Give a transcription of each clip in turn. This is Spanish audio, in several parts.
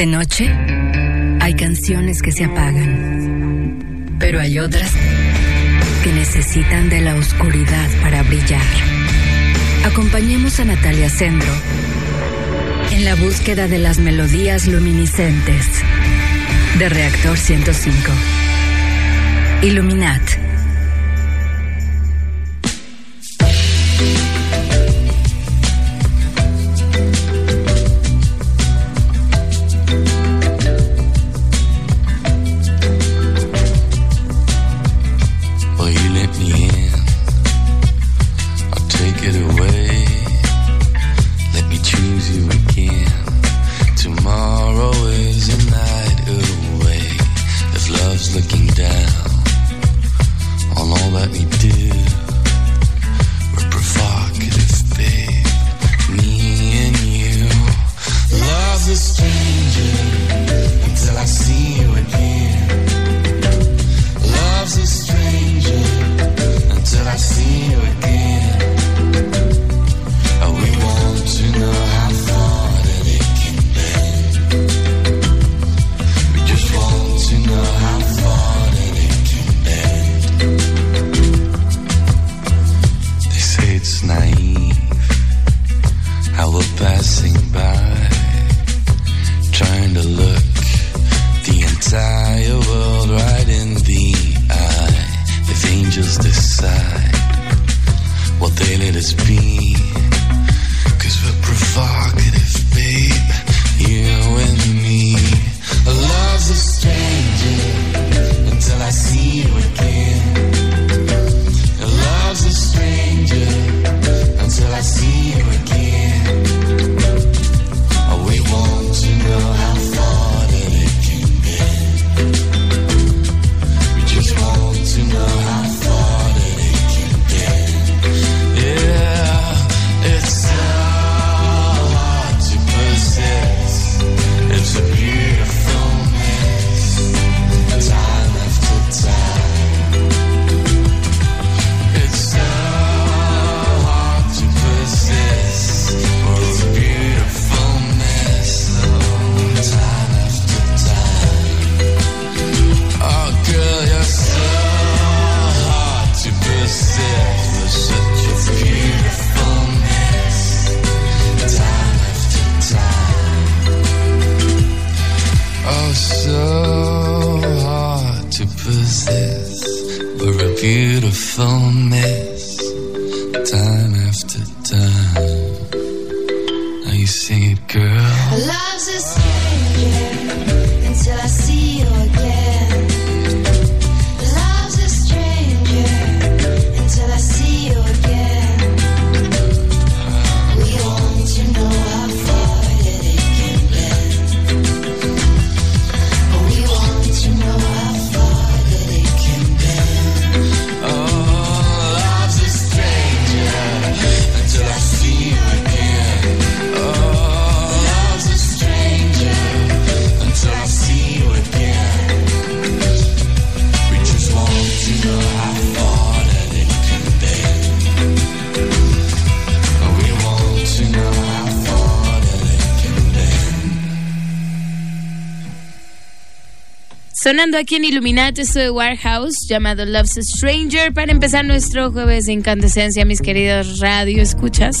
De noche hay canciones que se apagan, pero hay otras que necesitan de la oscuridad para brillar. Acompañemos a Natalia Sendro en la búsqueda de las melodías luminiscentes de Reactor 105. Illuminat. Sonando aquí en Illuminati, esto de Warehouse, llamado Love's Stranger, para empezar nuestro jueves de incandescencia, mis queridos radio escuchas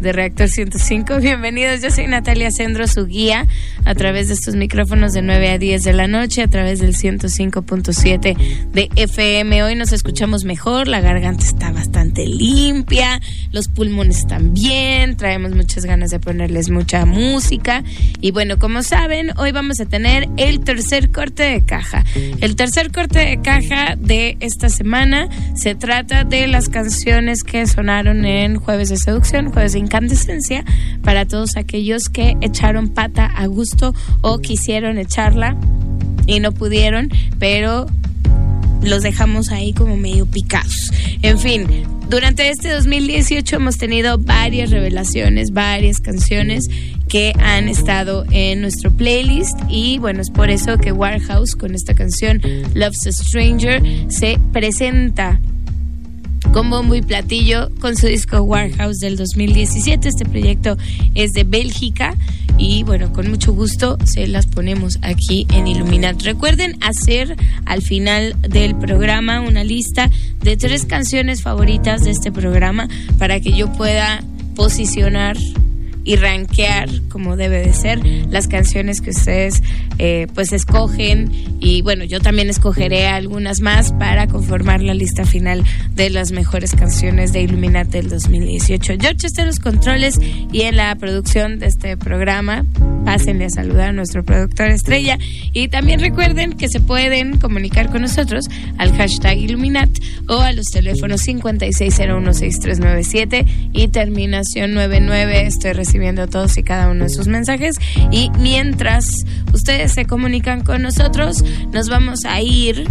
de Reactor 105. Bienvenidos, yo soy Natalia Sendro, su guía, a través de estos micrófonos de 9 a 10 de la noche, a través del 105.7 de FM. Hoy nos escuchamos mejor, la garganta está bastante limpia, los pulmones también, traemos muchas ganas de ponerles mucha música. Y bueno, como saben, hoy vamos a tener el tercer corte de caja. El tercer corte de caja de esta semana se trata de las canciones que sonaron en Jueves de Seducción, Jueves de Incandescencia, para todos aquellos que echaron pata a gusto o quisieron echarla y no pudieron, pero los dejamos ahí como medio picados. En fin, durante este 2018 hemos tenido varias revelaciones, varias canciones que han estado en nuestro playlist y bueno, es por eso que Warehouse con esta canción Love's a Stranger se presenta con bombo y platillo con su disco Warehouse del 2017. Este proyecto es de Bélgica y bueno, con mucho gusto se las ponemos aquí en Illuminat. Recuerden hacer al final del programa una lista de tres canciones favoritas de este programa para que yo pueda posicionar y rankear como debe de ser las canciones que ustedes eh, pues escogen. Y bueno yo también escogeré algunas más para conformar la lista final de las mejores canciones de Illuminati del 2018 George está en los controles y en la producción de este programa pásenle a saludar a nuestro productor estrella. Y también recuerden que se pueden comunicar con nosotros al hashtag Illuminat o a los teléfonos 56016397 y terminación 99 estoy todos y cada uno de sus mensajes y mientras ustedes se comunican con nosotros nos vamos a ir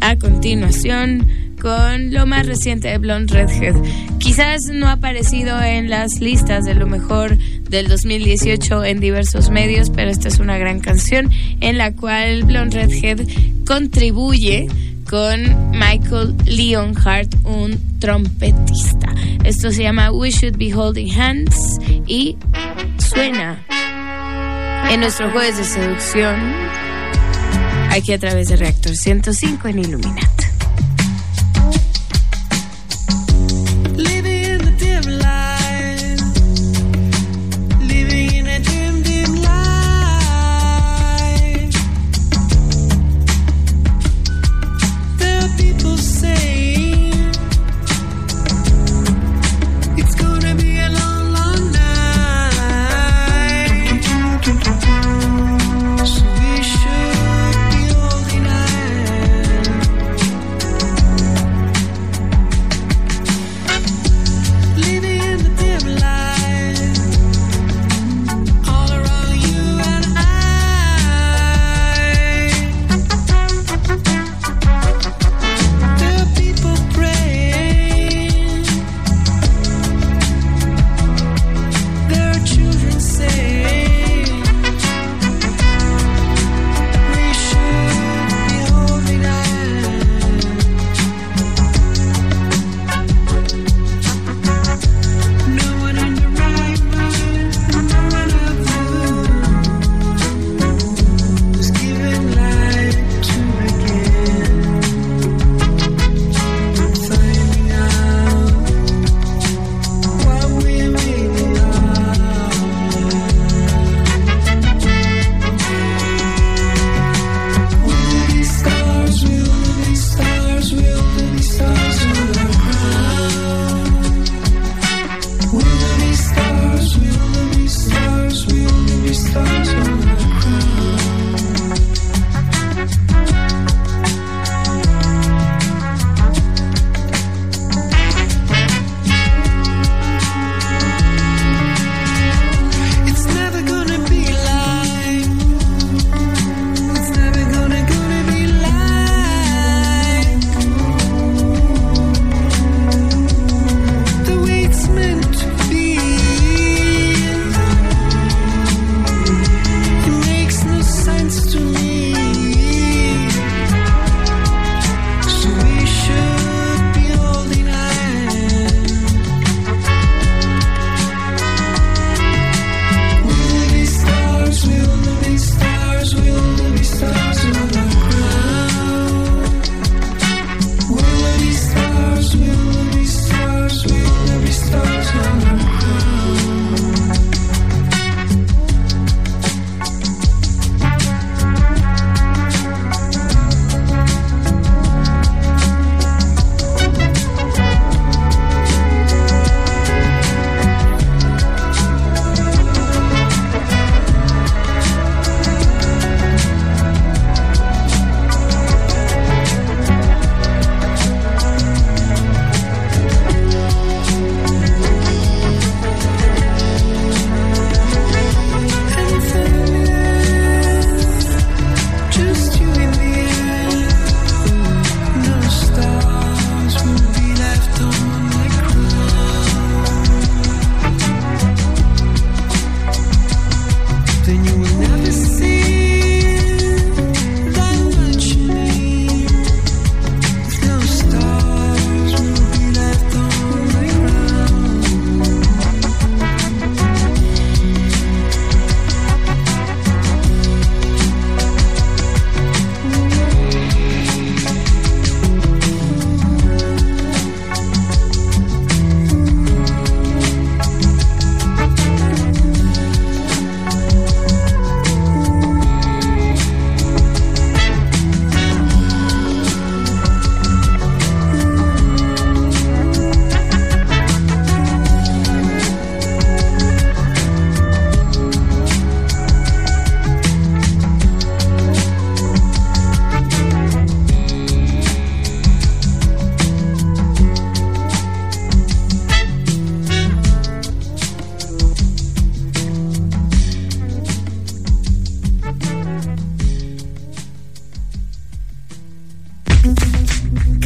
a continuación con lo más reciente de Blonde Redhead. Quizás no ha aparecido en las listas de lo mejor del 2018 en diversos medios, pero esta es una gran canción en la cual Blonde Redhead contribuye con Michael Leonhardt, un trompetista. Esto se llama We Should Be Holding Hands y suena en nuestro jueves de seducción aquí a través de Reactor 105 en Illuminat.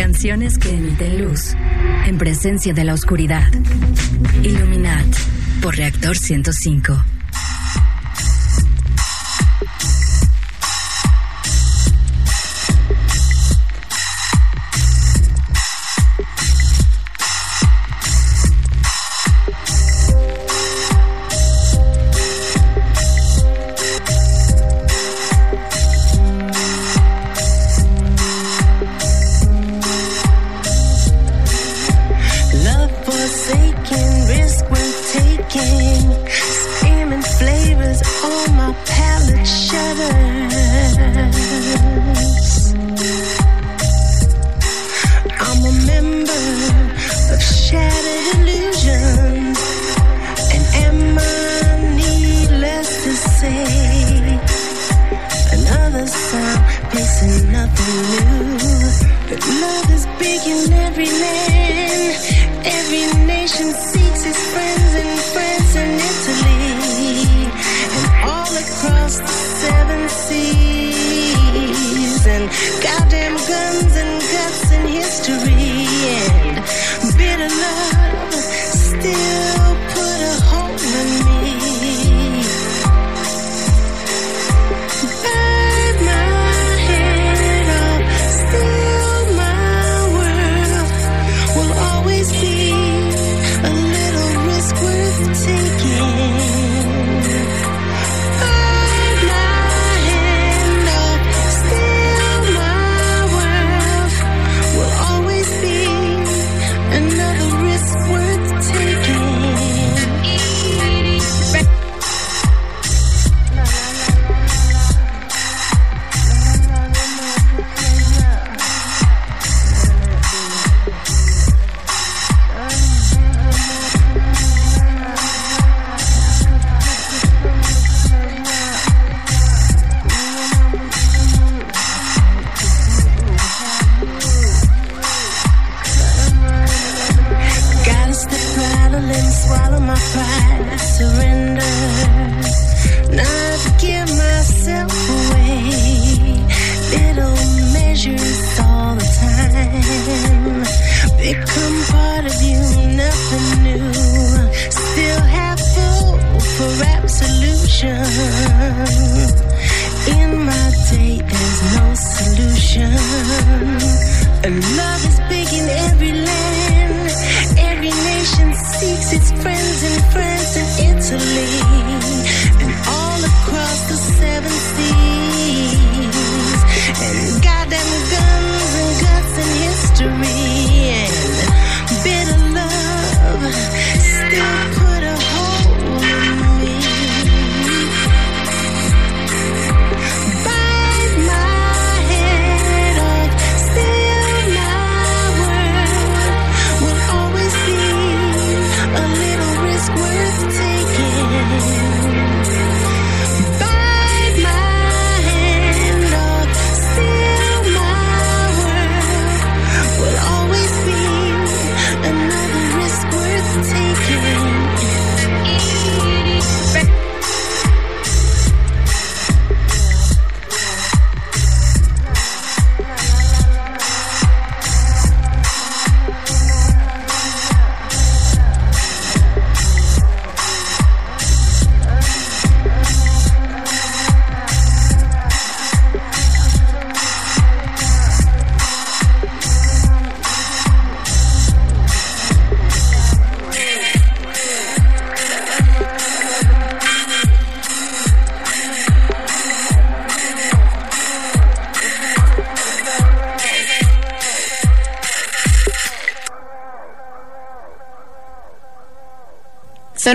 Canciones que emiten luz en presencia de la oscuridad. iluminad por Reactor 105. You.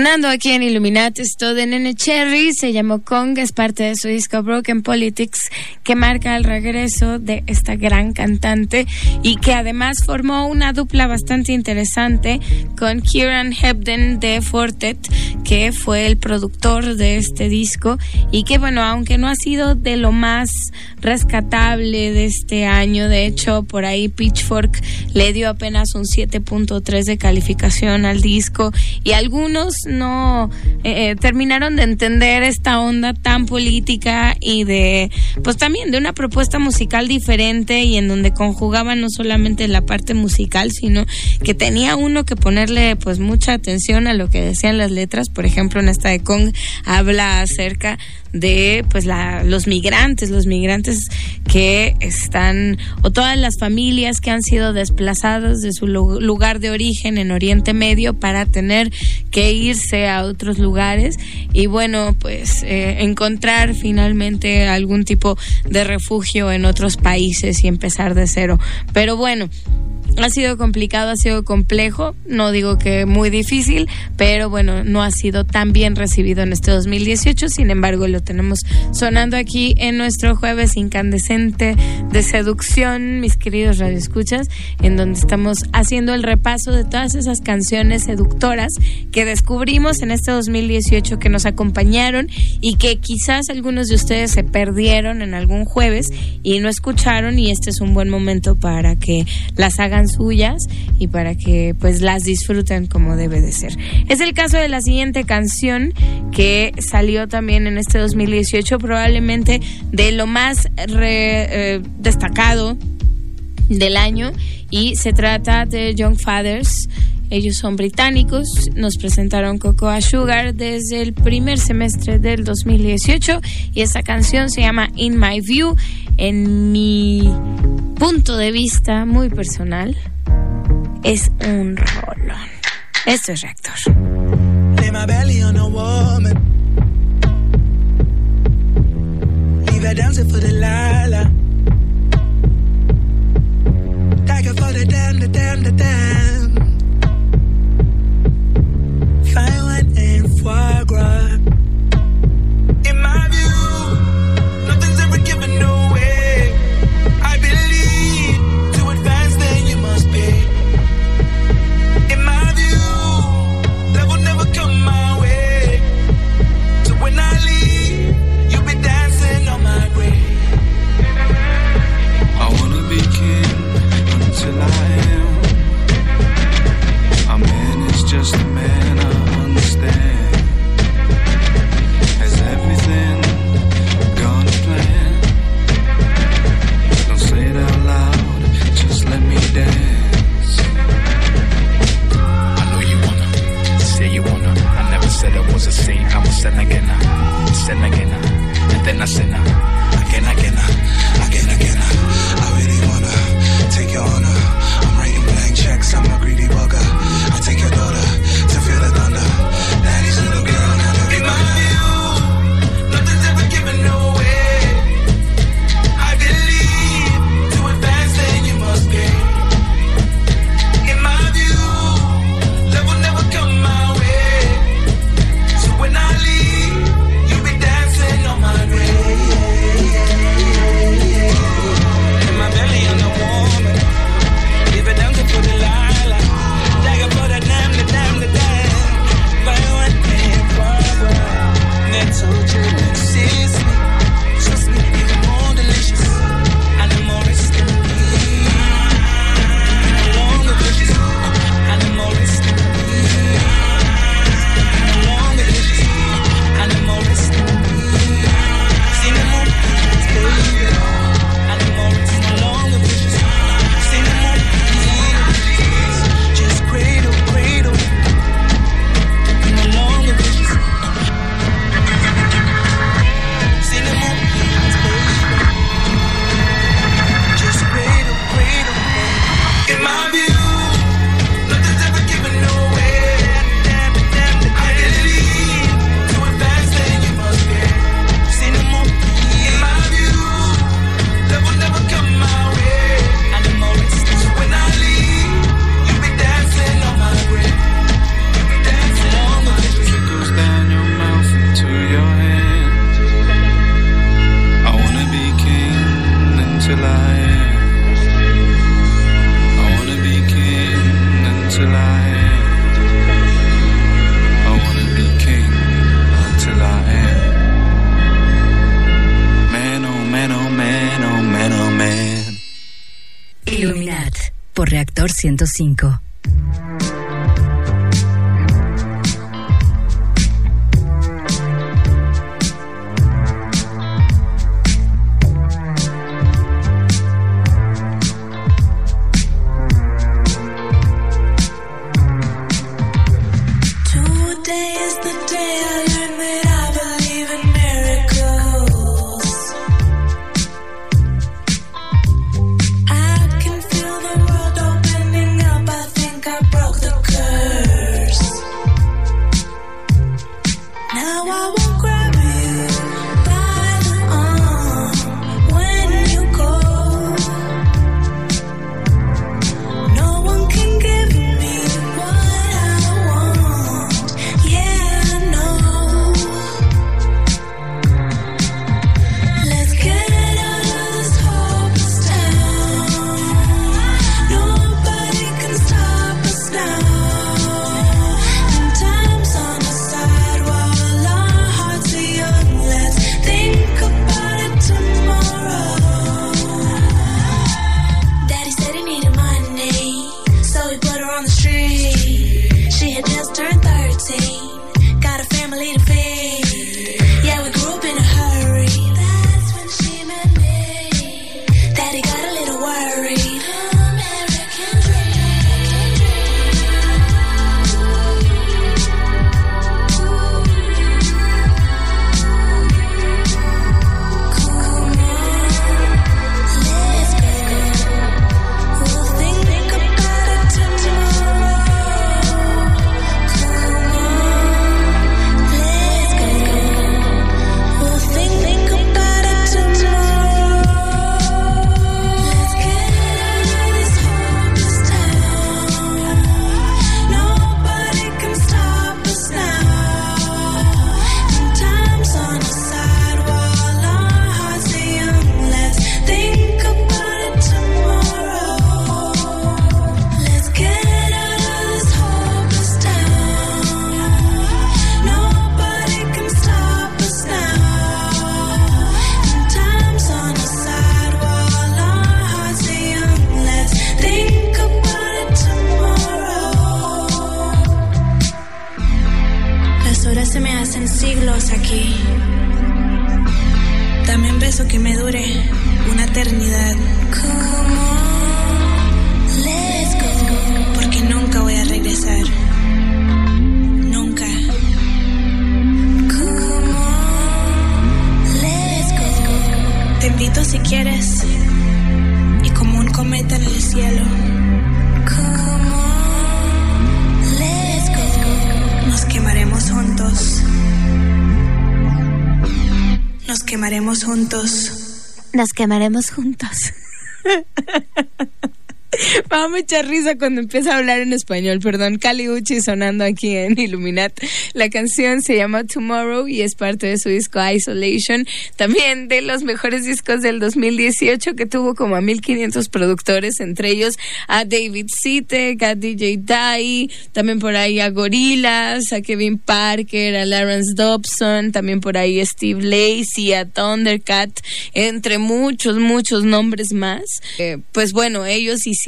sonando aquí en Illuminati esto de Nene Cherry, se llamó Kong, es parte de su disco Broken Politics, que marca el regreso de esta gran cantante y que además formó una dupla bastante interesante con Kieran Hebden de Fortet, que fue el productor de este disco y que bueno, aunque no ha sido de lo más rescatable de este año, de hecho por ahí Pitchfork le dio apenas un 7.3 de calificación al disco y algunos no eh, eh, terminaron de entender esta onda tan política y de, pues también de una propuesta musical diferente y en donde conjugaban no solamente la parte musical, sino que tenía uno que ponerle pues mucha atención a lo que decían las letras. Por ejemplo, en esta de Kong habla acerca de pues la, los migrantes, los migrantes que están o todas las familias que han sido desplazadas de su lu- lugar de origen en Oriente Medio para tener que irse a otros lugares y bueno pues eh, encontrar finalmente algún tipo de refugio en otros países y empezar de cero. Pero bueno, ha sido complicado, ha sido complejo, no digo que muy difícil, pero bueno, no ha sido tan bien recibido en este 2018, sin embargo lo tenemos sonando aquí en nuestro jueves incandescente de seducción, mis queridos radioescuchas, en donde estamos haciendo el repaso de todas esas canciones seductoras que descubrimos en este 2018 que nos acompañaron y que quizás algunos de ustedes se perdieron en algún jueves y no escucharon y este es un buen momento para que las hagan suyas y para que pues las disfruten como debe de ser. Es el caso de la siguiente canción que salió también en este 2018, probablemente de lo más re- eh, destacado del año y se trata de Young Fathers. Ellos son británicos, nos presentaron Cocoa Sugar desde el primer semestre del 2018 y esta canción se llama In My View. En mi punto de vista muy personal, es un rolón. Esto es Reactor. Dancing for the damn, the damn. fire crime. Juntos. Nos quemaremos juntos. Me da mucha risa cuando empieza a hablar en español, perdón. Cali Uchi sonando aquí en Illuminat. La canción se llama Tomorrow y es parte de su disco Isolation. También de los mejores discos del 2018 que tuvo como a 1500 productores, entre ellos a David Sitek, a DJ Dai, también por ahí a Gorillaz, a Kevin Parker, a Lawrence Dobson, también por ahí a Steve Lacey, a Thundercat, entre muchos, muchos nombres más. Eh, pues bueno, ellos hicieron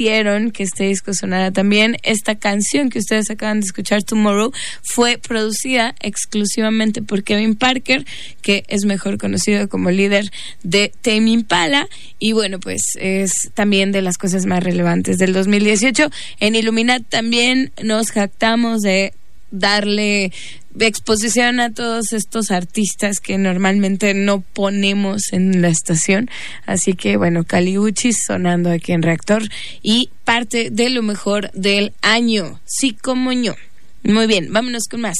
que este disco sonara también. Esta canción que ustedes acaban de escuchar, Tomorrow, fue producida exclusivamente por Kevin Parker, que es mejor conocido como líder de Tame Impala. Y bueno, pues es también de las cosas más relevantes del 2018. En Illuminat también nos jactamos de darle exposición a todos estos artistas que normalmente no ponemos en la estación. Así que bueno, Caliuchis sonando aquí en Reactor y parte de lo mejor del año. Sí, como yo. Muy bien, vámonos con más.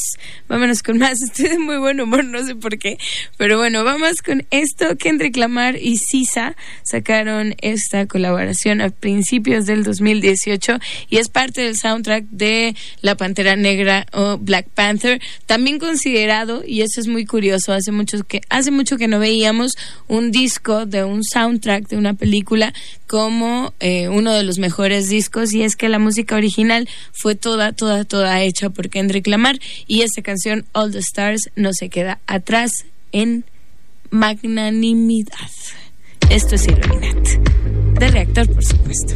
Vámonos con más. Estoy de muy buen humor, no sé por qué. Pero bueno, vamos con esto. Kendrick Lamar y Sisa sacaron esta colaboración a principios del 2018 y es parte del soundtrack de La Pantera Negra o Black Panther. También considerado, y eso es muy curioso, hace mucho que, hace mucho que no veíamos un disco de un soundtrack de una película como eh, uno de los mejores discos y es que la música original fue toda, toda, toda hecha por Kendrick Lamar y esta canción All the Stars no se queda atrás en magnanimidad. Esto es Illuminat. De reactor, por supuesto.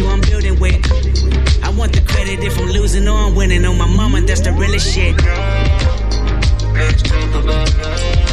you I'm building with. I want the credit if I'm losing or I'm winning. On my mama, that's the realest shit. Let's talk about.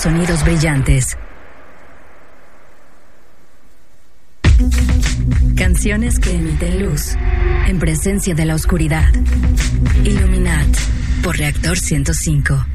Sonidos brillantes. Canciones que emiten luz en presencia de la oscuridad. Illuminat por Reactor 105.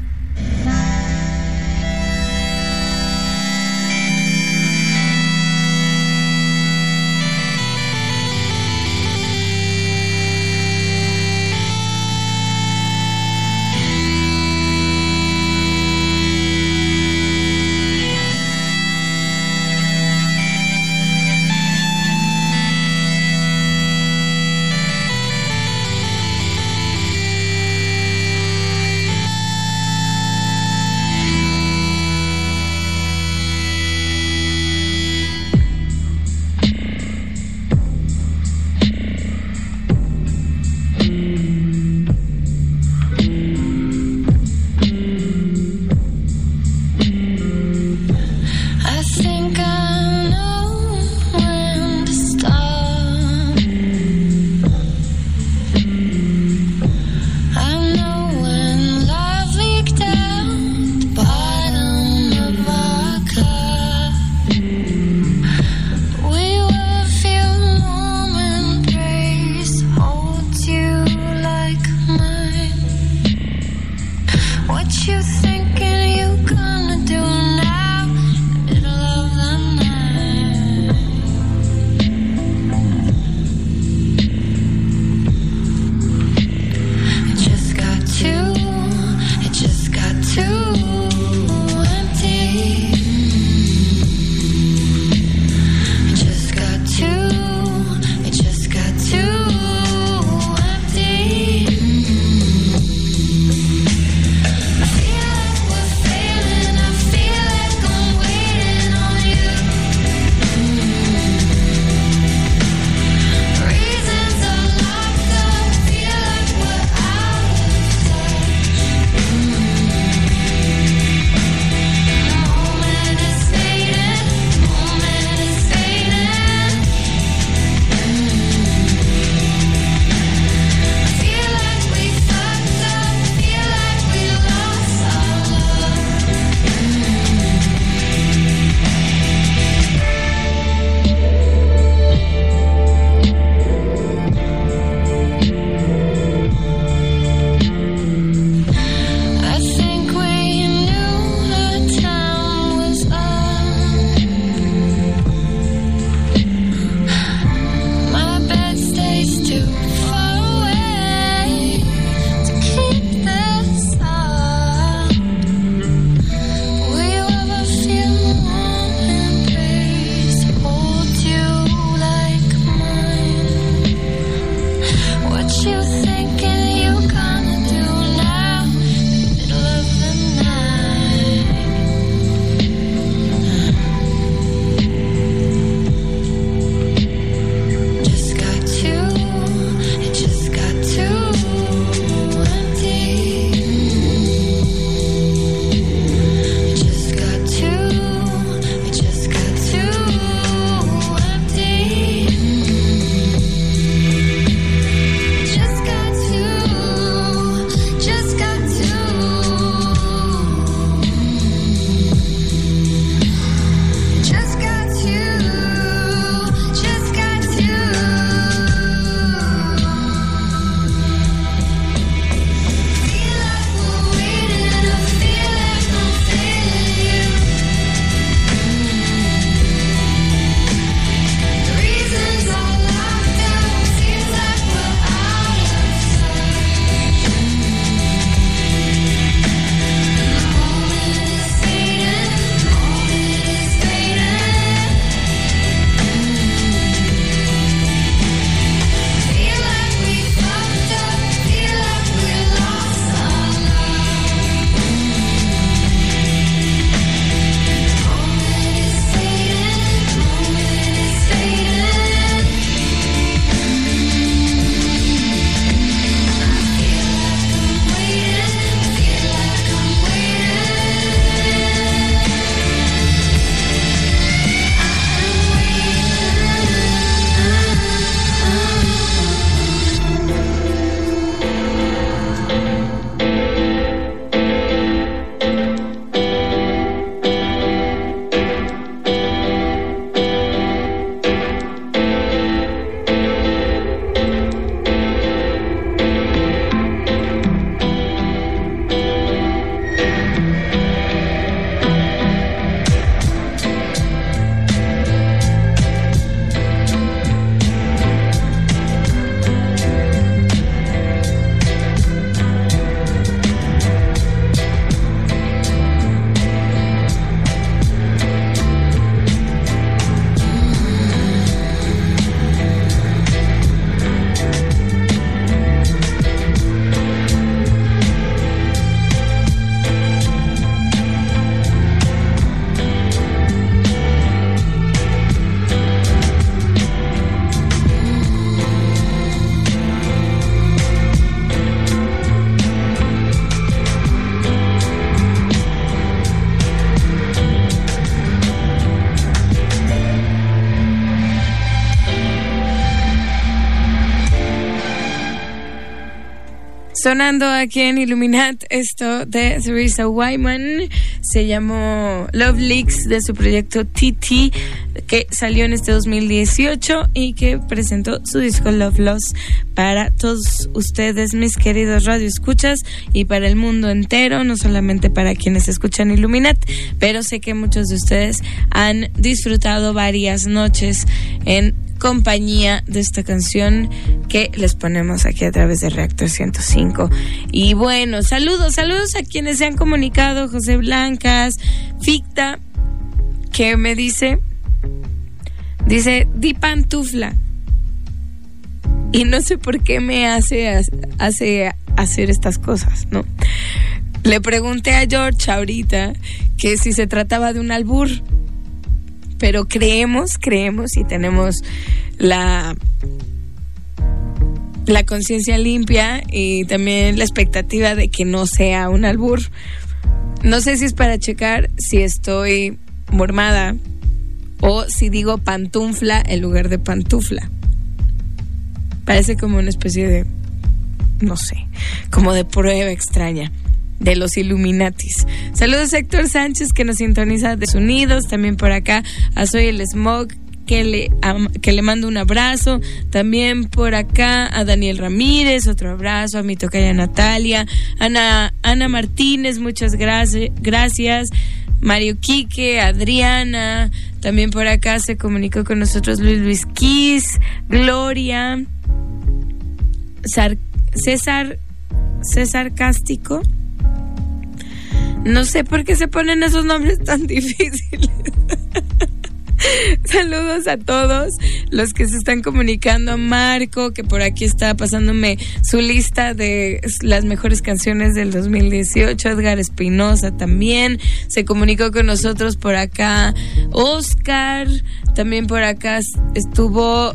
Sonando aquí en Illuminat, esto de Theresa Wyman. Se llamó Love Leaks de su proyecto TT, que salió en este 2018 y que presentó su disco Love Loss para todos ustedes, mis queridos radioescuchas, y para el mundo entero, no solamente para quienes escuchan Illuminat, pero sé que muchos de ustedes han disfrutado varias noches en compañía de esta canción que les ponemos aquí a través de Reactor 105. Y bueno, saludos, saludos a quienes se han comunicado, José Blancas, Ficta, que me dice, dice, di pantufla. Y no sé por qué me hace, hace hacer estas cosas, ¿no? Le pregunté a George ahorita que si se trataba de un albur pero creemos, creemos y tenemos la la conciencia limpia y también la expectativa de que no sea un albur. No sé si es para checar si estoy mormada o si digo pantufla en lugar de pantufla. Parece como una especie de, no sé, como de prueba extraña de los Illuminatis. Saludos a Héctor Sánchez que nos sintoniza de Unidos, también por acá a Soy el Smog que le, que le mando un abrazo. También por acá a Daniel Ramírez, otro abrazo. A mi tocaya Natalia. Ana, Ana Martínez, muchas gracias. gracias. Mario Quique, Adriana. También por acá se comunicó con nosotros Luis Luis Kiss, Gloria, Sar- César, César Cástico. No sé por qué se ponen esos nombres tan difíciles. Saludos a todos los que se están comunicando. Marco, que por aquí está pasándome su lista de las mejores canciones del 2018. Edgar Espinosa también se comunicó con nosotros por acá. Oscar, también por acá estuvo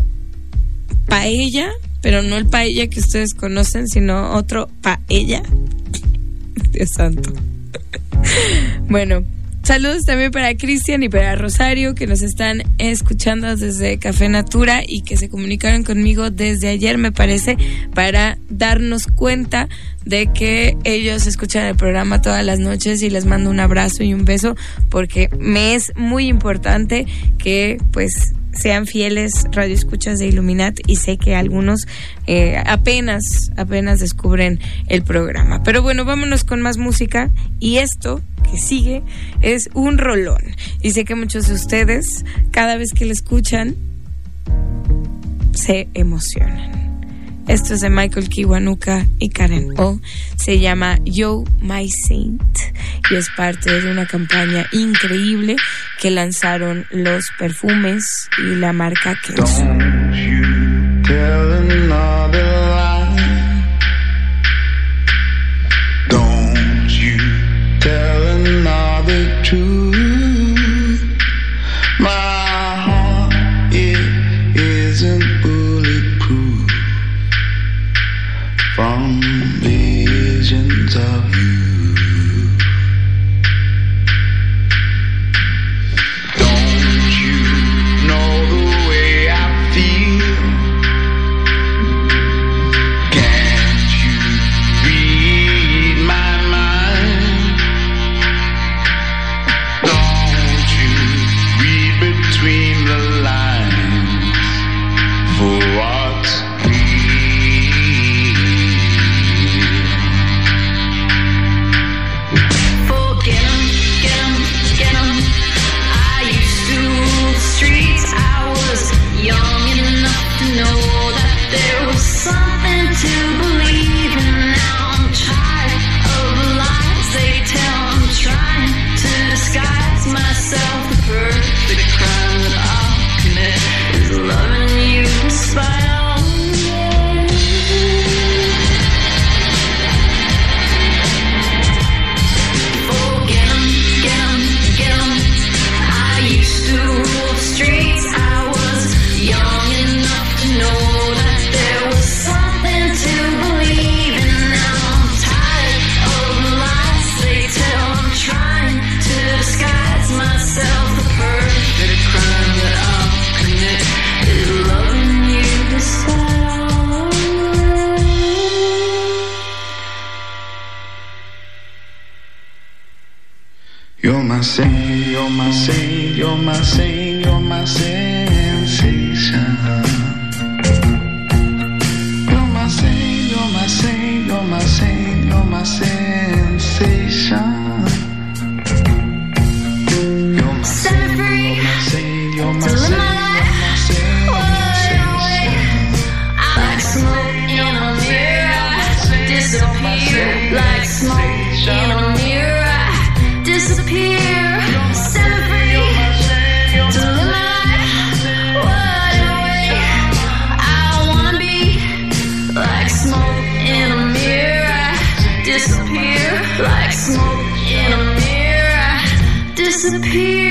Paella, pero no el Paella que ustedes conocen, sino otro Paella. Dios santo. Bueno, saludos también para Cristian y para Rosario que nos están escuchando desde Café Natura y que se comunicaron conmigo desde ayer, me parece, para darnos cuenta de que ellos escuchan el programa todas las noches y les mando un abrazo y un beso porque me es muy importante que pues sean fieles radioescuchas de Illuminat y sé que algunos eh, apenas, apenas descubren el programa. Pero bueno, vámonos con más música y esto que sigue es un rolón. Y sé que muchos de ustedes, cada vez que lo escuchan, se emocionan. Esto es de Michael Kiwanuka y Karen O. Se llama Yo My Saint y es parte de una campaña increíble que lanzaron los perfumes y la marca Kenzo. Disappear.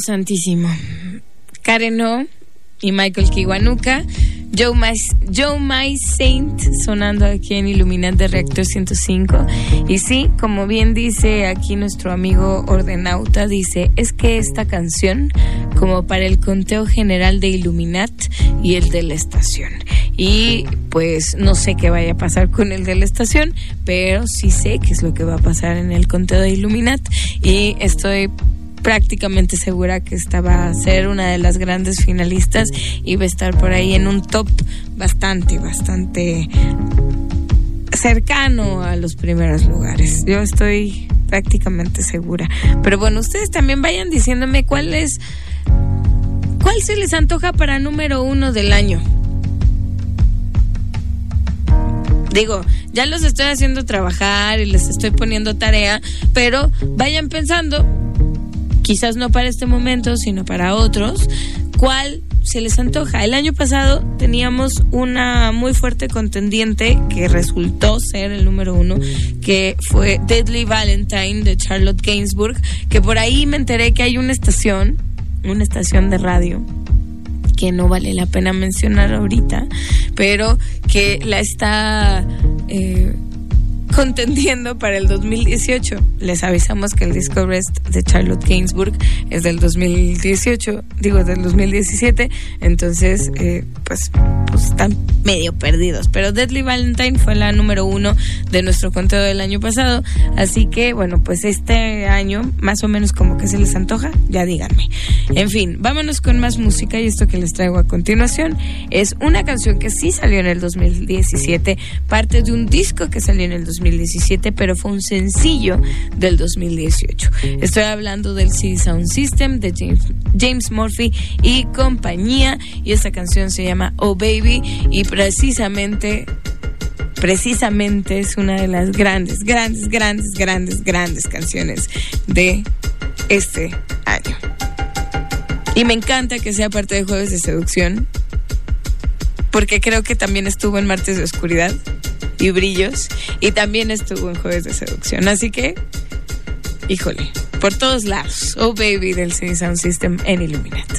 Santísimo. Karen O y Michael Kiwanuka. Joe My, Saint sonando aquí en Iluminante de Reactor 105. Y sí, como bien dice aquí nuestro amigo Ordenauta, dice, es que esta canción, como para el conteo general de Iluminat y el de la estación. Y pues no sé qué vaya a pasar con el de la estación, pero sí sé qué es lo que va a pasar en el conteo de Iluminat. Y estoy prácticamente segura que esta va a ser una de las grandes finalistas y va a estar por ahí en un top bastante, bastante cercano a los primeros lugares. Yo estoy prácticamente segura. Pero bueno, ustedes también vayan diciéndome cuál es, cuál se les antoja para número uno del año. Digo, ya los estoy haciendo trabajar y les estoy poniendo tarea, pero vayan pensando, quizás no para este momento, sino para otros, cuál se les antoja. El año pasado teníamos una muy fuerte contendiente que resultó ser el número uno, que fue Deadly Valentine de Charlotte Gainsbourg, que por ahí me enteré que hay una estación, una estación de radio que no vale la pena mencionar ahorita, pero que la está eh, contendiendo para el 2018. Les avisamos que el disco Rest de Charlotte Gainsbourg es del 2018, digo del 2017, entonces eh, pues, pues están medio perdidos. Pero Deadly Valentine fue la número uno de nuestro conteo del año pasado, así que bueno, pues este año más o menos como que se les antoja, ya díganme. En fin, vámonos con más música y esto que les traigo a continuación es una canción que sí salió en el 2017, parte de un disco que salió en el 2017 2017, pero fue un sencillo del 2018. Estoy hablando del CD Sound System de James, James Murphy y compañía, y esta canción se llama Oh Baby, y precisamente precisamente es una de las grandes, grandes, grandes, grandes, grandes canciones de este año. Y me encanta que sea parte de Jueves de Seducción, porque creo que también estuvo en Martes de Oscuridad y Brillos, y también estuvo en Jueves de Seducción. Así que, híjole, por todos lados, Oh Baby del CD Sound System en Illuminati.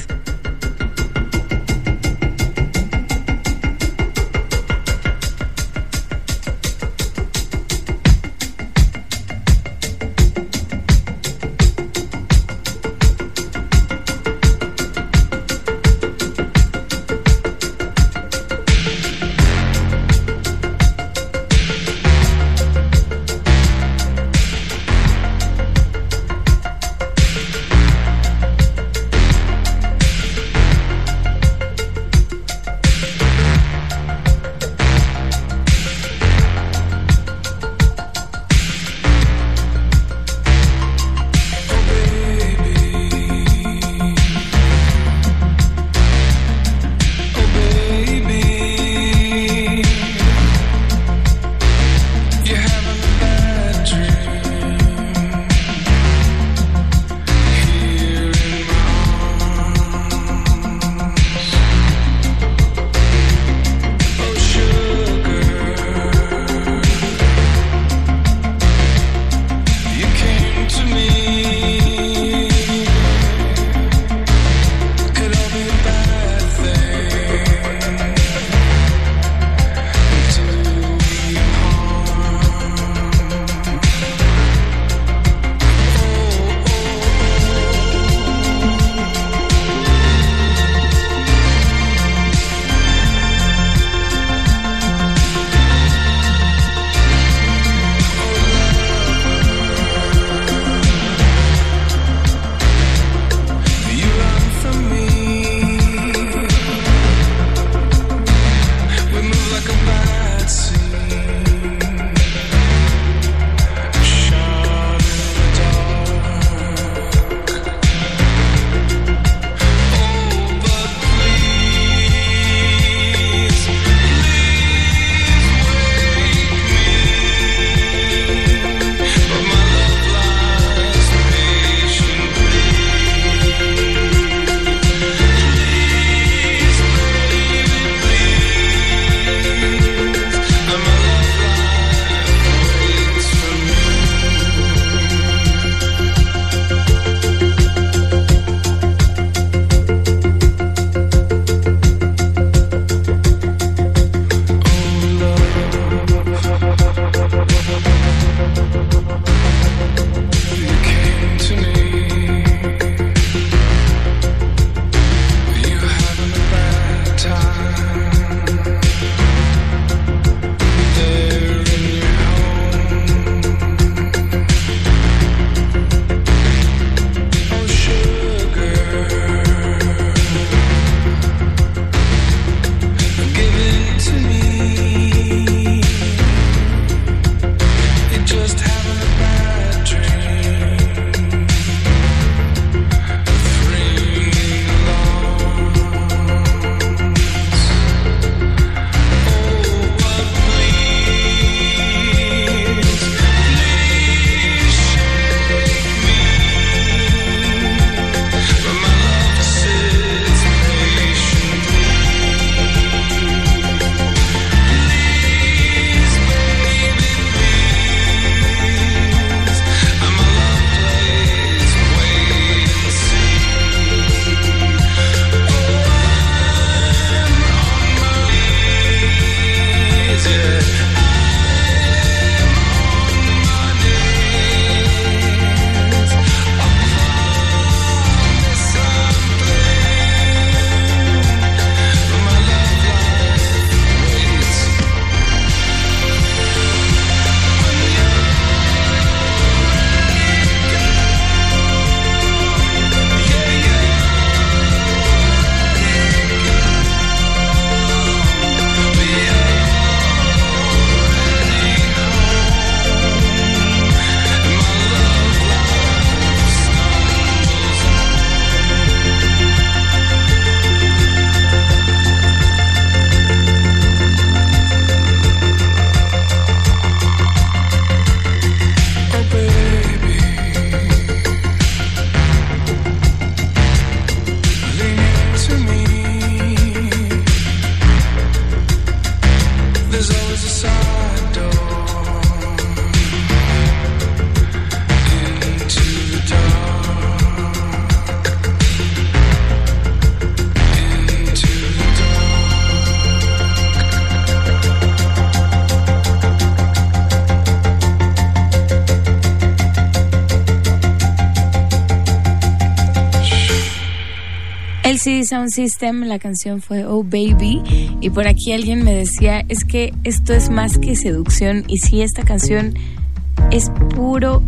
Sound System, la canción fue Oh Baby y por aquí alguien me decía, es que esto es más que seducción y sí, esta canción es puro,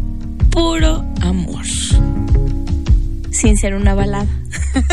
puro amor, sin ser una balada.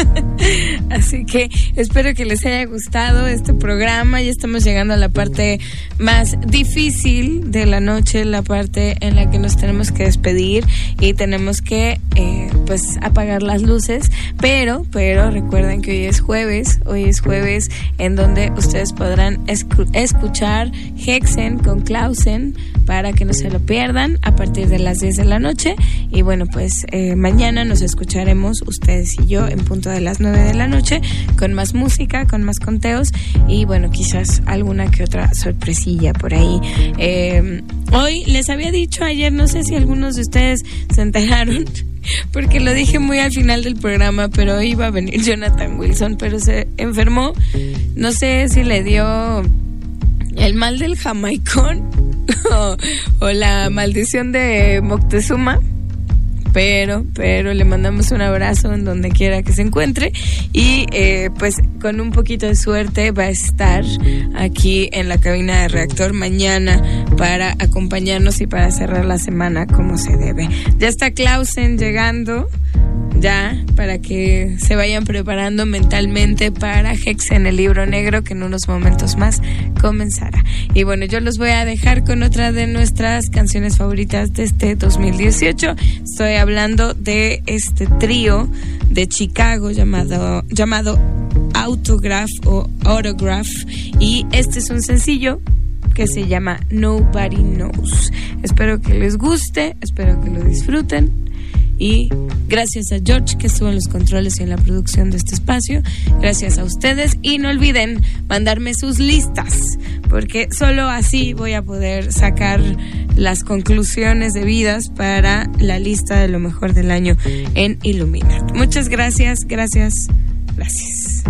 Así que espero que les haya gustado este programa. Ya estamos llegando a la parte más difícil de la noche, la parte en la que nos tenemos que despedir y tenemos que eh, pues apagar las luces. Pero, pero recuerden que hoy es jueves, hoy es jueves en donde ustedes podrán escu- escuchar Hexen con Clausen para que no se lo pierdan a partir de las 10 de la noche. Y bueno, pues eh, mañana nos escucharemos ustedes y yo en punto de las 9 de la noche con más música, con más conteos y bueno, quizás alguna que otra sorpresilla por ahí. Eh, hoy les había dicho ayer, no sé si algunos de ustedes se enteraron. Porque lo dije muy al final del programa, pero iba a venir Jonathan Wilson, pero se enfermó. No sé si le dio el mal del jamaicón o, o la maldición de Moctezuma. Pero, pero le mandamos un abrazo en donde quiera que se encuentre y eh, pues con un poquito de suerte va a estar aquí en la cabina de reactor mañana para acompañarnos y para cerrar la semana como se debe. Ya está Clausen llegando ya para que se vayan preparando mentalmente para Hex en el libro negro que en unos momentos más comenzará. Y bueno, yo los voy a dejar con otra de nuestras canciones favoritas de este 2018. Estoy hablando de este trío de Chicago llamado llamado Autograph o Autograph y este es un sencillo que se llama Nobody Knows. Espero que les guste, espero que lo disfruten. Y gracias a George que estuvo en los controles y en la producción de este espacio. Gracias a ustedes. Y no olviden mandarme sus listas, porque solo así voy a poder sacar las conclusiones debidas para la lista de lo mejor del año en Illuminat. Muchas gracias, gracias, gracias.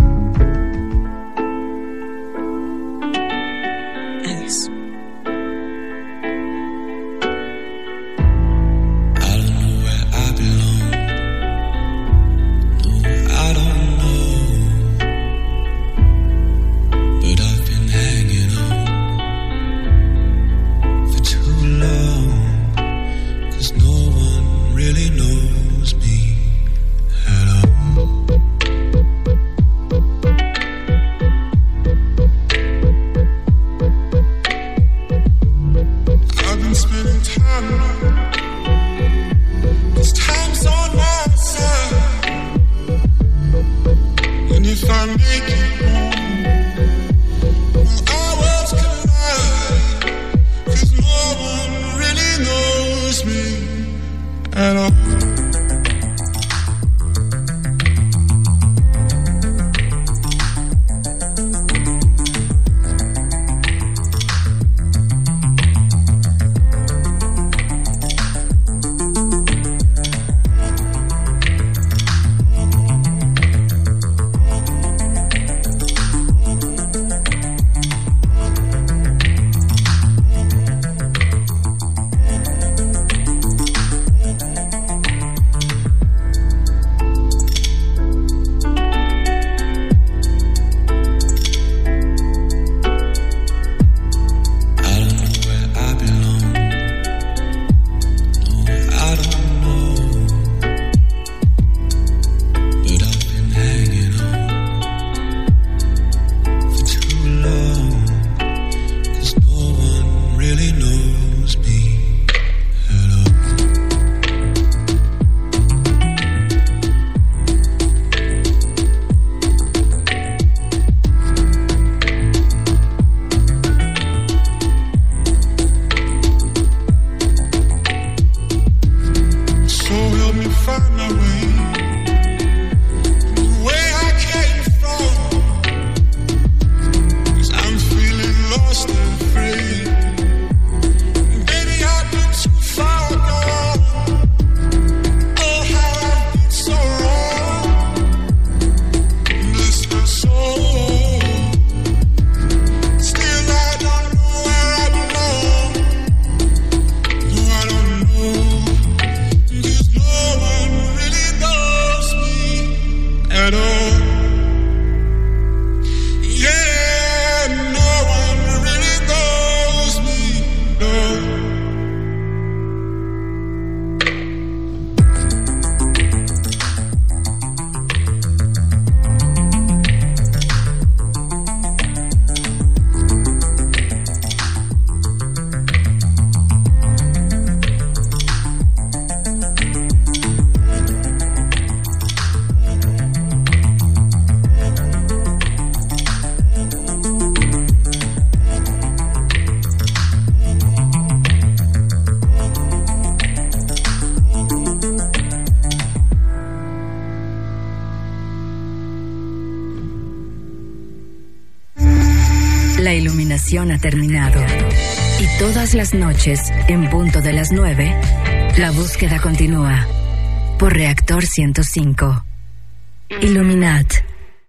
Terminado. Y todas las noches, en punto de las 9, la búsqueda continúa. Por Reactor 105. Illuminat.